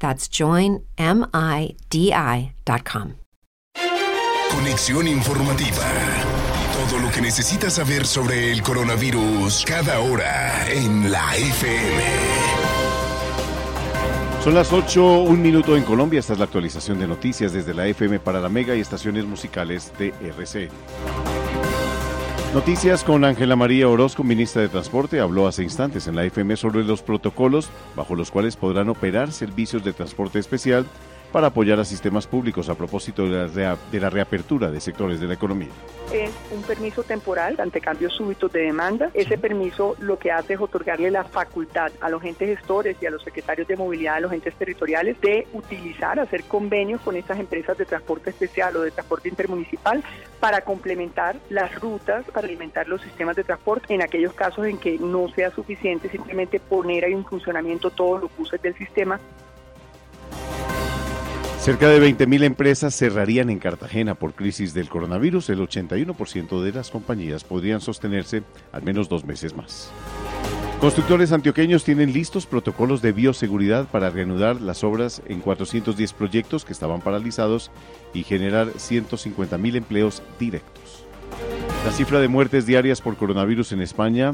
That's joinmidi.com. Conexión informativa. Todo lo que necesitas saber sobre el coronavirus cada hora en la FM. Son las 8, un minuto en Colombia. Esta es la actualización de noticias desde la FM para la Mega y estaciones musicales de RC. Noticias con Ángela María Orozco, ministra de Transporte, habló hace instantes en la FM sobre los protocolos bajo los cuales podrán operar servicios de transporte especial para apoyar a sistemas públicos a propósito de la, de la reapertura de sectores de la economía. Es un permiso temporal ante cambios súbitos de demanda. Ese permiso lo que hace es otorgarle la facultad a los entes gestores y a los secretarios de movilidad de los entes territoriales de utilizar, hacer convenios con estas empresas de transporte especial o de transporte intermunicipal para complementar las rutas, para alimentar los sistemas de transporte en aquellos casos en que no sea suficiente simplemente poner en funcionamiento todos los buses del sistema Cerca de 20.000 empresas cerrarían en Cartagena por crisis del coronavirus. El 81% de las compañías podrían sostenerse al menos dos meses más. Constructores antioqueños tienen listos protocolos de bioseguridad para reanudar las obras en 410 proyectos que estaban paralizados y generar 150.000 empleos directos. La cifra de muertes diarias por coronavirus en España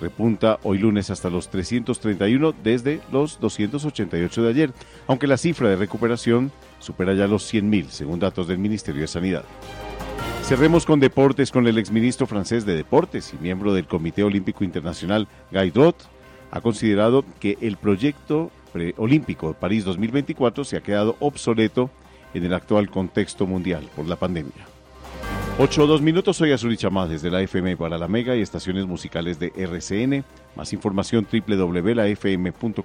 repunta hoy lunes hasta los 331 desde los 288 de ayer, aunque la cifra de recuperación supera ya los 100.000, según datos del Ministerio de Sanidad. Cerremos con deportes con el exministro francés de Deportes y miembro del Comité Olímpico Internacional, Guy Drott, ha considerado que el proyecto olímpico París 2024 se ha quedado obsoleto en el actual contexto mundial por la pandemia. 8 o 2 minutos, soy Azuri Chamá desde la FM para la Mega y estaciones musicales de RCN. Más información www.lafm.com.co.